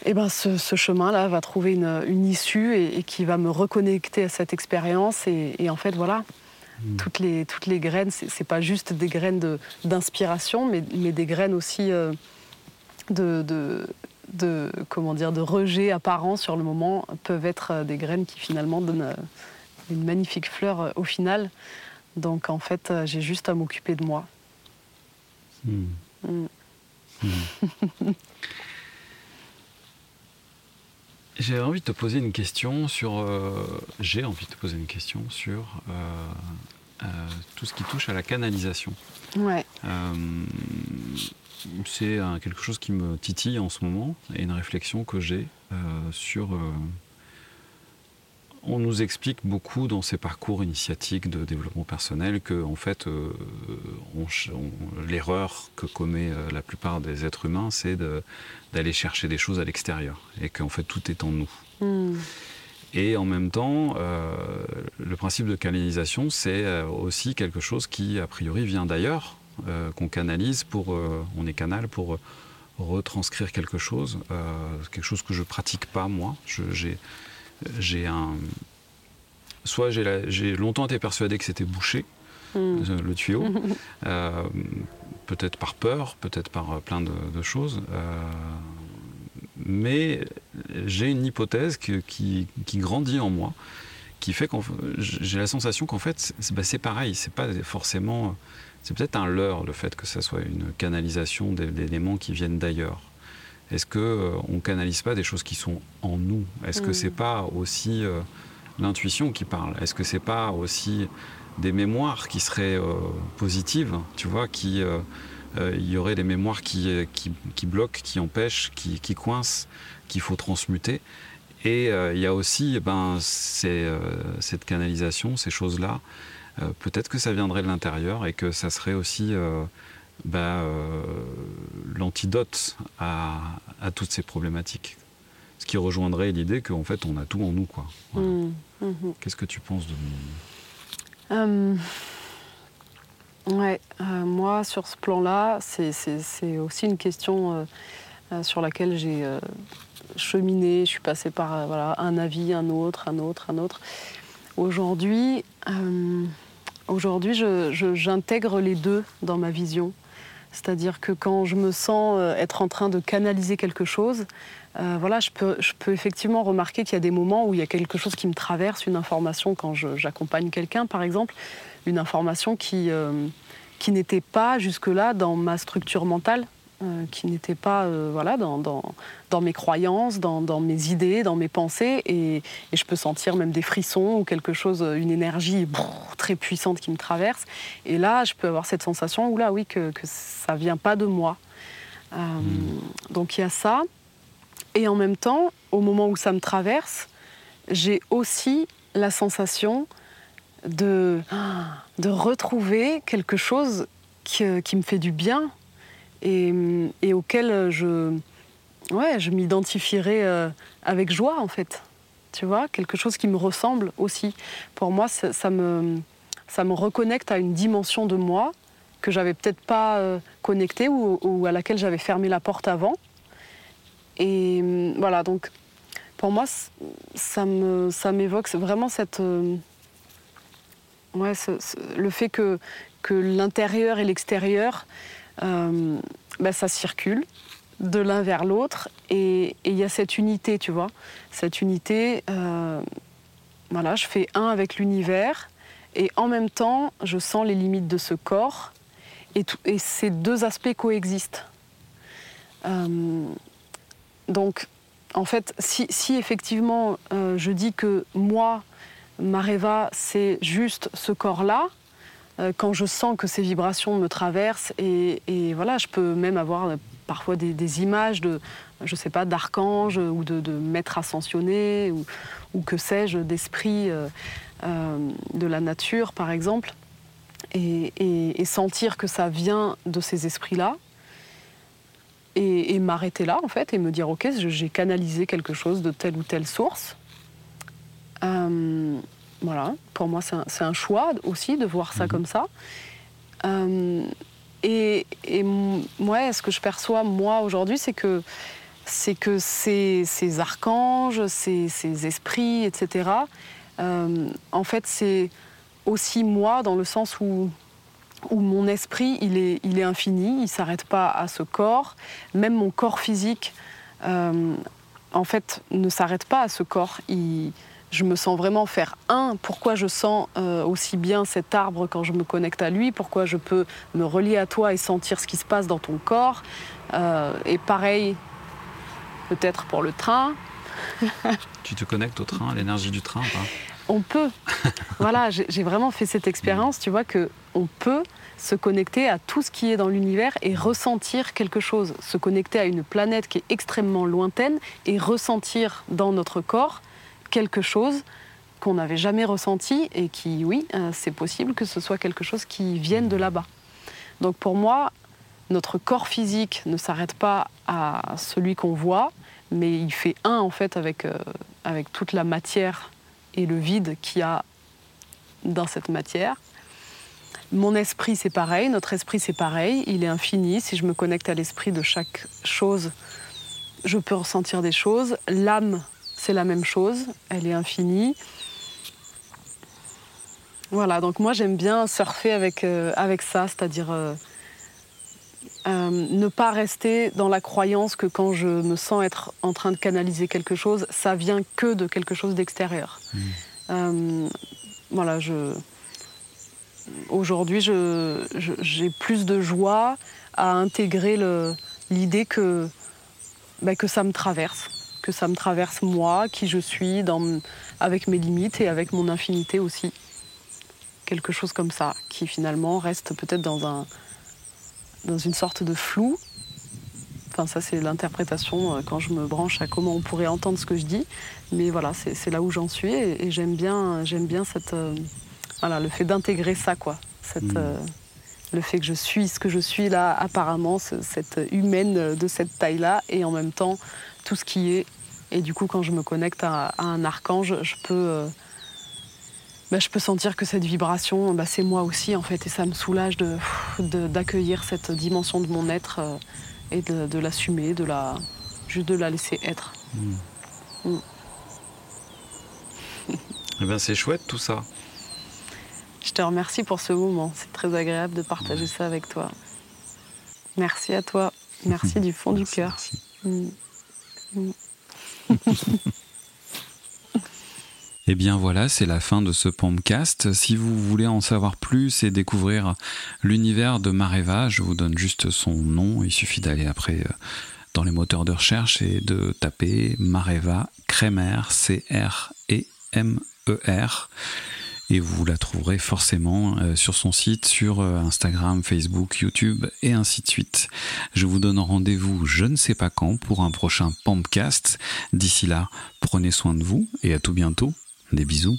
eh ben, ce, chemin-là va trouver une, issue et, qui va me reconnecter à cette expérience. et en fait, voilà, Mm. Toutes, les, toutes les graines, ce n'est pas juste des graines d'inspiration, mais, mais, des graines aussi euh, de, de, comment dire, de rejet apparent sur le moment, peuvent être euh, des graines qui finalement donnent euh, une magnifique fleur au final. Donc en fait, j'ai juste à m'occuper de moi. Mm. Mm. <laughs> J'ai envie de te poser une question sur. Euh, j'ai envie de te poser une question sur euh, euh, tout ce qui touche à la canalisation. Ouais. c'est quelque chose qui me titille en ce moment et une réflexion que j'ai sur on nous explique beaucoup dans ces parcours initiatiques de développement personnel que, en fait, euh, l'erreur que commet euh, la plupart des êtres humains, c'est d'aller chercher des choses à l'extérieur et qu'en fait tout est en nous. Hmm. Et en même temps, euh, le principe de canalisation, c'est aussi quelque chose qui, a priori, vient d'ailleurs, qu'on canalise pour, on est canal pour retranscrire quelque chose, quelque chose que je pratique pas moi. J'ai j'ai un. Soit j'ai longtemps été persuadé que c'était bouché, hmm. euh, le tuyau, <laughs> euh, peut-être par peur, peut-être par euh, plein de, choses. mais j'ai une hypothèse qui, grandit en moi, qui fait que j'ai la sensation qu'en fait, bah, c'est pareil, c'est pas forcément. C'est peut-être un leurre le fait que ça soit une canalisation d'éléments qui viennent d'ailleurs. Est-ce qu'on euh, on ne canalise pas des choses qui sont en nous? Est-ce que que mm. c'est pas aussi euh, l'intuition qui parle? Est-ce que c'est pas aussi des mémoires qui seraient euh, positives Tu vois, qui il y aurait des mémoires qui, qui, bloquent, qui empêchent, qui, qui coincent, qu'il faut transmuter? Et il y a aussi eh ben, cette canalisation, ces choses-là. Peut-être que ça viendrait de l'intérieur et que ça serait aussi bah, euh, l'antidote à, toutes ces problématiques. Ce qui rejoindrait l'idée qu'en fait on a tout en nous. Quoi. Mmh, mmh. Qu'est-ce que tu penses de euh, Ouais, euh, moi sur ce plan-là, c'est aussi une question sur laquelle j'ai cheminé. Je suis passée par voilà, un avis, un autre, un autre, un autre. Aujourd'hui, aujourd'hui j'intègre les deux dans ma vision. C'est-à-dire que quand je me sens euh, être en train de canaliser quelque chose, euh, voilà, je peux, effectivement remarquer qu'il y a des moments où il y a quelque chose qui me traverse, une information quand j'accompagne quelqu'un, par exemple, une information euh, qui n'était pas jusque-là dans ma structure mentale, euh, qui n'était pas euh, voilà, dans, dans, dans, mes croyances, dans, dans, mes idées, dans mes pensées. Et, et, je peux sentir même des frissons ou quelque chose, une énergie très puissante qui me traverse. Et là, je peux avoir cette sensation, où là, oui, que, que ça vient pas de moi. Euh, hmm. Donc il y a ça. Et en même temps, au moment où ça me traverse, j'ai aussi la sensation de, de retrouver quelque chose qui, qui me fait du bien, et, auquel je, ouais, je m'identifierais euh, avec joie en fait. tu vois, quelque chose qui me ressemble aussi. Pour moi, ça, me, ça me reconnecte à une dimension de moi que j'avais peut-être pas euh, connectée ou, à laquelle j'avais fermé la porte avant. Et voilà, donc pour moi, ça me, ça m'évoque vraiment cette, euh, ouais, le fait que, que l'intérieur et l'extérieur, euh, ben, ça circule de l'un vers l'autre et il y a cette unité, tu vois. Cette unité, euh, voilà, je fais un avec l'univers et en même temps, je sens les limites de ce corps et, ces deux aspects coexistent. Euh, donc, en fait, si, si effectivement je dis que moi, Mareva, c'est juste ce corps-là, quand je sens que ces vibrations me traversent et, voilà, je peux même avoir parfois des, images de, je sais pas, d'archanges ou de, maîtres ascensionnés ou, que sais-je, d'esprits euh, euh, de la nature, par exemple, et, sentir que ça vient de ces esprits-là. Et, m'arrêter là, en fait, et me dire, OK, j'ai canalisé quelque chose de telle ou telle source. Euh, voilà, pour moi, c'est un, choix aussi de voir ça mhm. comme ça. Et, moi, ce que je perçois, moi, aujourd'hui, c'est que, c'est que ces, archanges, ces, esprits, etc., euh, en fait, c'est aussi moi dans le sens où, où mon esprit, il est, il est infini, il ne s'arrête pas à ce corps. Même mon corps physique, euh, en fait, ne s'arrête pas à ce corps. Il, je me sens vraiment faire un. Pourquoi je sens euh, aussi bien cet arbre quand je me connecte à lui? Pourquoi je peux me relier à toi et sentir ce qui se passe dans ton corps? Euh, Et pareil, peut-être pour le train. <laughs> tu te connectes au train, à l'énergie du train On peut. <laughs> voilà, j'ai vraiment fait cette expérience, tu vois, que on peut se connecter à tout ce qui est dans l'univers et ressentir quelque chose, se connecter à une planète qui est extrêmement lointaine et ressentir dans notre corps quelque chose qu'on n'avait jamais ressenti et qui, oui, euh, c'est possible que ce soit quelque chose qui vienne de là-bas. Donc pour moi, notre corps physique ne s'arrête pas à celui qu'on voit, mais il fait un en fait avec, euh, avec toute la matière et le vide qu'il y a dans cette matière. Mon esprit, c'est pareil, notre esprit, c'est pareil, il est infini. Si je me connecte à l'esprit de chaque chose, je peux ressentir des choses. L'âme, c'est la même chose, elle est infinie. Voilà, donc moi j'aime bien surfer avec, euh, avec ça, c'est-à-dire euh, euh, ne pas rester dans la croyance que quand je me sens être en train de canaliser quelque chose, ça vient que de quelque chose d'extérieur. Mmh. voilà, je... aujourd'hui j'ai plus de joie à intégrer l'idée que, bah, que ça me traverse que ça me traverse moi, qui je suis, dans, avec mes limites et avec mon infinité aussi. Quelque chose comme ça, qui finalement reste peut-être dans, un, dans une sorte de flou. Enfin, ça, c'est l'interprétation euh, quand je me branche à comment on pourrait entendre ce que je dis. Mais voilà, c'est là où j'en suis et, j'aime bien, j'aime bien cette, euh, voilà, le fait d'intégrer ça, quoi. Cette, mmh. euh, le fait que je suis ce que je suis là, apparemment, cette humaine de cette taille-là, et en même temps tout ce qui est. Et du coup, quand je me connecte à, un archange, je peux, euh, bah, je peux sentir que cette vibration, bah, c'est moi aussi, en fait, et ça me soulage d'accueillir de, cette dimension de mon être euh, et de, l'assumer, de la, juste de la laisser être. Hmm. Hmm. <laughs> eh bien, c'est chouette tout ça. Je te remercie pour ce moment. C'est très agréable de partager ça avec toi. Merci à toi. Merci <laughs> du fond du cœur. <laughs> Eh bien voilà, c'est la fin de ce Pompcast. Si vous voulez en savoir plus et découvrir l'univers de Mareva, je vous donne juste son nom. Il suffit d'aller après euh, dans les moteurs de recherche et de taper Mareva Kremer, C-R-E-M-E-R et vous la trouverez forcément euh, sur son site, sur euh, Instagram, Facebook, YouTube et ainsi de suite. Je vous donne rendez-vous je ne sais pas quand pour un prochain Pampcast. D'ici là, prenez soin de vous et à tout bientôt. Des bisous.